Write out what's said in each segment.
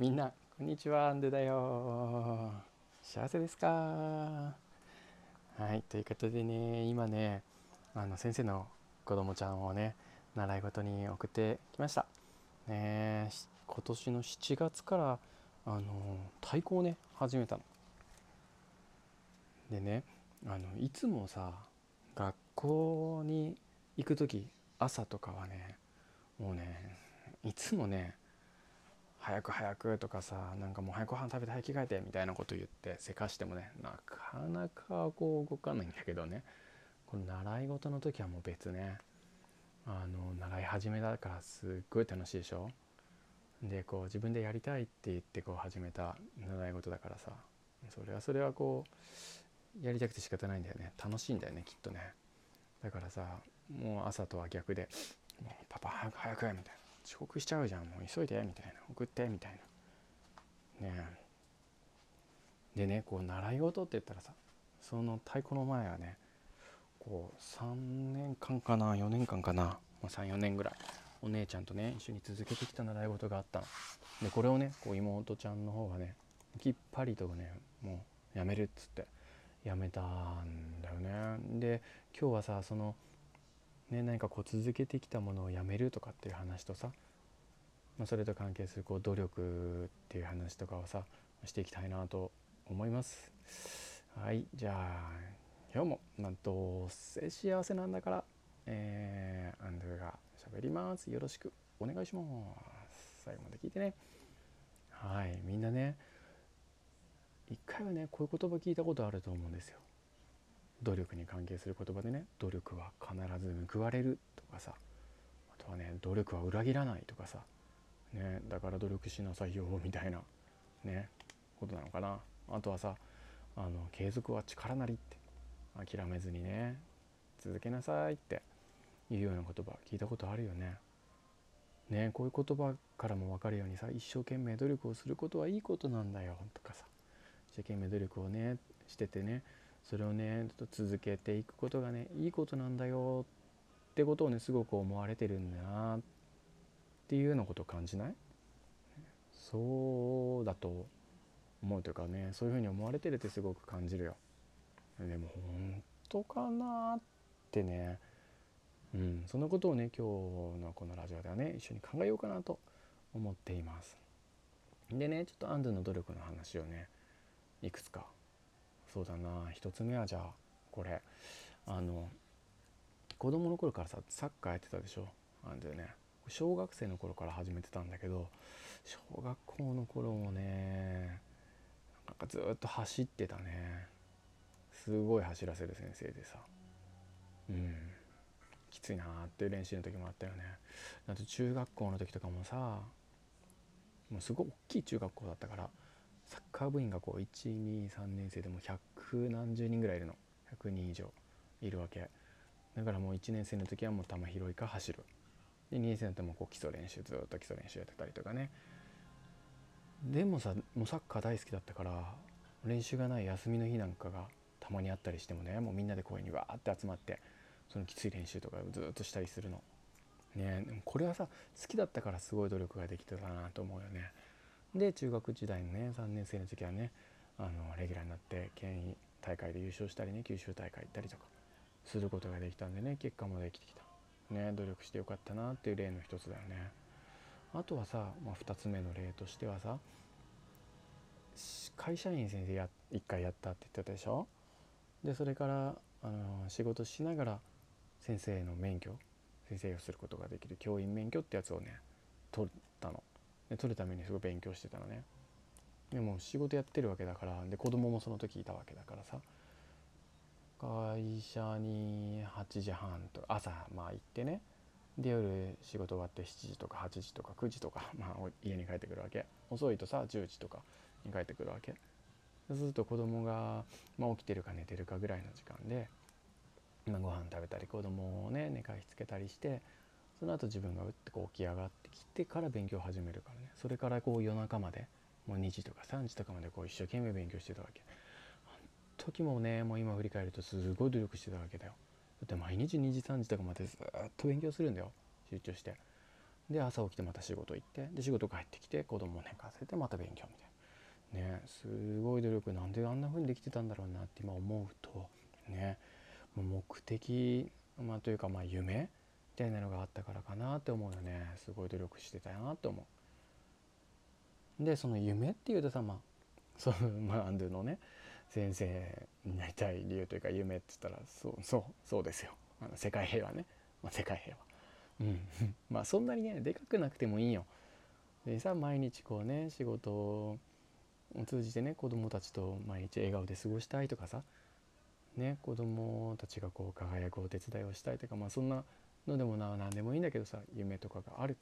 みんなこんにちはアンドだよ。幸せですか？はいということでね今ねあの先生の子供ちゃんをね習い事に送ってきました。ね今年の7月からあの太鼓をね始めたの。でねあのいつもさ学校に行く時朝とかはねもうねいつもね早く早くとかさなんかもう早くご飯食べて早く着替えてみたいなこと言ってせかしてもねなかなかこう動かないんだけどね。この習い事の時はもう別ね。あの習い始めだからすっごい楽しいでしょ。でこう自分でやりたいって言ってこう始めた習い事だからさ。それはそれはこうやりたくて仕方ないんだよね。楽しいんだよねきっとね。だからさもう朝とは逆で「もうパパ早く早く」みたいな。遅刻しちゃうじゃん。もう急いでみたいな。送ってみたいな。ねでねこう習い事って言ったらさその太鼓の前はねこう3年間かな4年間かな、まあ、34年ぐらいお姉ちゃんとね一緒に続けてきた習い事があったの。でこれをねこう妹ちゃんの方がねきっぱりとねもうやめるっつってやめたんだよね。で今日はさそのね、何かこう続けてきたものをやめるとかっていう話とさ、まあ、それと関係するこう努力っていう話とかをさしていきたいなと思います。はいじゃあ今日も、まあ、どうせ幸せなんだから、えー、アンドゥが喋ります。よろしくお願いします。最後まで聞いてね。はい、みんなね、一回はね、こういう言葉聞いたことあると思うんですよ。努力に関係する言葉でね努力は必ず報われるとかさ。あとはね努力は裏切らないとかさ。ねだから努力しなさいよみたいなねことなのかな。あとはさあの継続は力なりって。諦めずにね続けなさいって。いうような言葉聞いたことあるよね。ねこういう言葉からも分かるようにさ一生懸命努力をすることはいいことなんだよとかさ。一生懸命努力をねしててねそれをね続けていくことがねいいことなんだよってことをねすごく思われてるんだなっていうようなことを感じない？そうだと思うというかねそういうふうに思われてるってすごく感じるよ。でも本当かなってねうんそのことをね今日のこのラジオではね一緒に考えようかなと思っています。でねちょっとアンドゥの努力の話をねいくつかそうだな1つ目はじゃあこれ。あの子供の頃からさサッカーやってたでしょ？あんでね。小学生の頃から始めてたんだけど小学校の頃もねなんかずっと走ってたね。すごい走らせる先生でさ。うん。きついなっていう練習の時もあったよね。あと中学校の時とかもさもうすごい大きい中学校だったからサッカー部員がこう123年生でも百何十人ぐらいいるの100人以上いるわけだからもう1年生の時はもう球拾いか走るで2年生になってもこう基礎練習ずっと基礎練習やってたりとかねでもさもうサッカー大好きだったから練習がない休みの日なんかがたまにあったりしてもねもうみんなで公園にわーって集まってそのきつい練習とかずっとしたりするの。ねこれはさ好きだったからすごい努力ができてたなと思うよね。で中学時代のね3年生の時はねあのレギュラーになって県委大会で優勝したりね九州大会行ったりとかすることができたんでね結果もできてきた。ね努力してよかったなっていう例の一つだよね。あとはさ、まあ、2つ目の例としてはさ会社員先生や1回やったって言ってたでしょ？でそれからあの仕事しながら先生の免許先生をすることができる教員免許ってやつをね取ったの取るためにすごい勉強してたのね。でも仕事やってるわけだからで子供もその時いたわけだからさ。会社に8時半と朝まあ行ってね。で夜仕事終わって7時とか8時とか9時とか、まあ、家に帰ってくるわけ。遅いとさ10時とかに帰ってくるわけ。そうすると子供がまあ、起きてるか寝てるかぐらいの時間で、まあ、ご飯食べたり子供をね寝かしつけたりしてその後自分がうってこう起き上がってきてから勉強を始めるからね。それからこう夜中までもう2時とか3時とかまでこう一生懸命勉強してたわけ。あの時もねもう今振り返るとすごい努力してたわけだよ。だって毎日2時3時とかまでずっと勉強するんだよ。集中して。で朝起きてまた仕事行ってで仕事帰ってきて子供を寝かせてまた勉強みたいな。ねすごい努力。なんであんな風にできてたんだろうなって今思うとねもう目的、まあ、というかまあ夢たいなのがあったからかなって思うよね。すごい努力してたなって思う。でその夢っていうとさまあそのまアンドゥのね先生になりたい理由というか夢って言ったらそうそうそうですよ。あの世界平和ね、まあ、世界平和。うん。まあそんなにねでかくなくてもいいよ。でさ毎日こうね仕事を通じてね子供たちと毎日笑顔で過ごしたいとかさね子供たちがこう輝くお手伝いをしたいとかまあそんなのでもな何でもいいんだけどさ夢とかがある、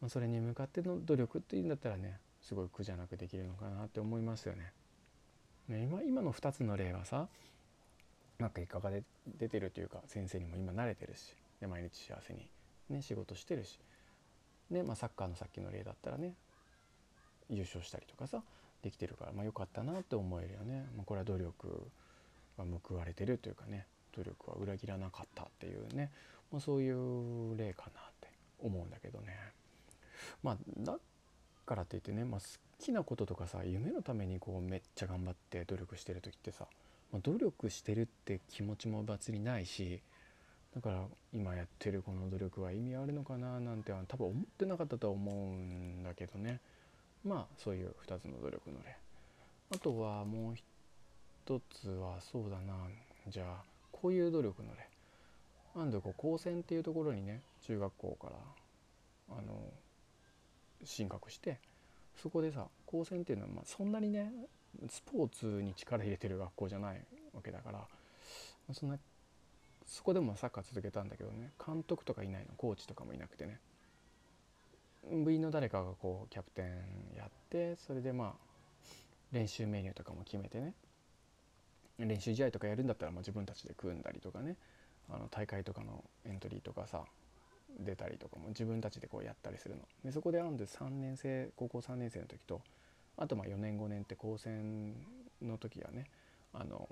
まあ、それに向かっての努力っていうんだったらねすごい苦じゃなくできるのかなって思いますよね。ね今今の2つの例はさなんか結果が出てるというか先生にも今慣れてるしで毎日幸せに、ね、仕事してるし、ねまあ、サッカーのさっきの例だったらね優勝したりとかさできてるから、まあ、よかったなって思えるよね、まあ、これは努力が報われてるというかね努力は裏切らなかったっていうね、まあ、そういう例かなって思うんだけどね。まあだからって言ってね、まあ、好きなこととかさ夢のためにこうめっちゃ頑張って努力してる時ってさ、まあ、努力してるって気持ちも別にないしだから今やってるこの努力は意味あるのかななんては多分思ってなかったとは思うんだけどね。まあそういう2つの努力の例。あとはもう一つはそうだな。じゃあこういう努力の例。なんでこう高専っていうところにね中学校からあの進学してそこでさ高専っていうのはまあそんなにねスポーツに力入れてる学校じゃないわけだからそんなそこでもサッカー続けたんだけどね監督とかいないのコーチとかもいなくてね。部員の誰かがこうキャプテンやってそれでまあ練習メニューとかも決めてね。練習試合とかやるんだったらまあ自分たちで組んだりとかね。あの大会とかのエントリーとかさ出たりとかも自分たちでこうやったりするの。でそこでアンド3年生高校3年生の時とあとまあ4年5年って高専の時はねあの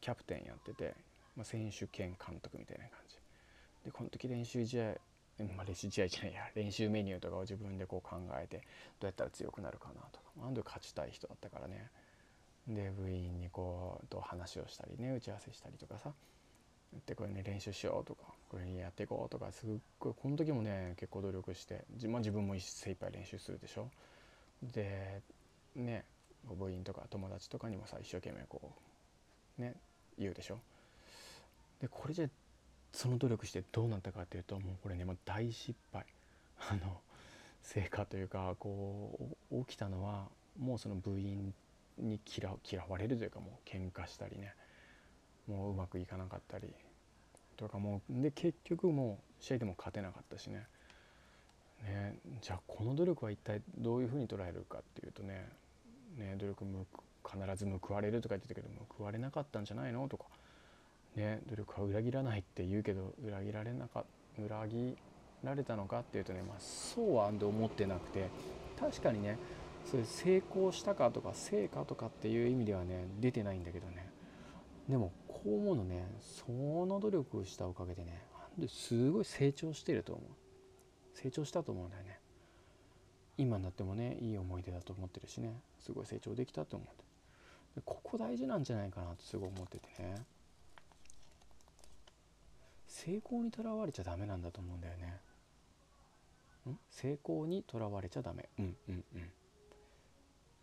キャプテンやってて、まあ、選手兼監督みたいな感じ。でこの時練習試合まあ、練習試合じゃないや練習メニューとかを自分でこう考えてどうやったら強くなるかなとか。アンド勝ちたい人だったからね。で部員にこうと話をしたりね打ち合わせしたりとかさでこれね練習しようとかこれやっていこうとかすっごいこの時もね結構努力して自,、まあ、自分も精一杯練習するでしょ？でね部員とか友達とかにもさ一生懸命こうね言うでしょ？でこれじゃその努力してどうなったかっていうともうこれねもう大失敗。あの成果というかこう起きたのはもうその部員に嫌嫌われるというかもう喧嘩したりね。もううまくいかなかったり。とかもうで結局もう試合でも勝てなかったしね。ねじゃあこの努力は一体どういうふうに捉えるかっていうとね。ね努力必ず報われるとか言ってたけど報われなかったんじゃないのとか。ね努力は裏切らないって言うけど裏切られなか裏切られたのかっていうとねまあそうはあんで思ってなくて。確かにねそういう成功したかとか成果とかっていう意味ではね出てないんだけどね。でもこう思うのねその努力をしたおかげでねすごい成長してると思う。成長したと思うんだよね。今になってもねいい思い出だと思ってるしね。すごい成長できたと思って。でここ大事なんじゃないかなとすごい思っててね。成功にとらわれちゃダメなんだと思うんだよね。ん？成功にとらわれちゃダメ。うんうんうん。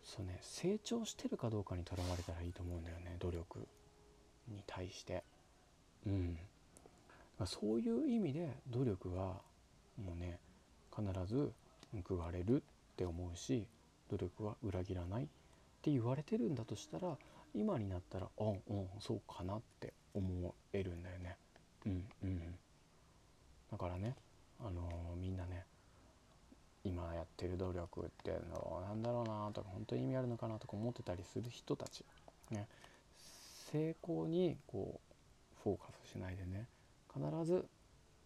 そうね成長してるかどうかにとらわれたらいいと思うんだよね努力に対して。うん。そういう意味で努力はもうね必ず報われるって思うし努力は裏切らないって言われてるんだとしたら今になったらうんうんそうかなって思えるんだよね。うんうん。だからねあのー、みんなね今やってる努力ってのなんだろうなとか本当に意味あるのかなとか思ってたりする人たちね。成功にこうフォーカスしないでね。必ず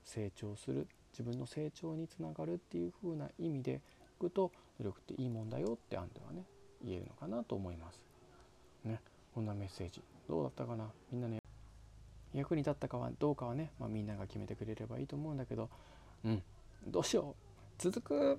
成長する。自分の成長につながるっていう風な意味でいくと努力っていいもんだよって案ではね言えるのかなと思います。ね、こんなメッセージどうだったかな？みんなね役に立ったかはどうかはね、まあ、みんなが決めてくれればいいと思うんだけど。うんどうしよう。続く。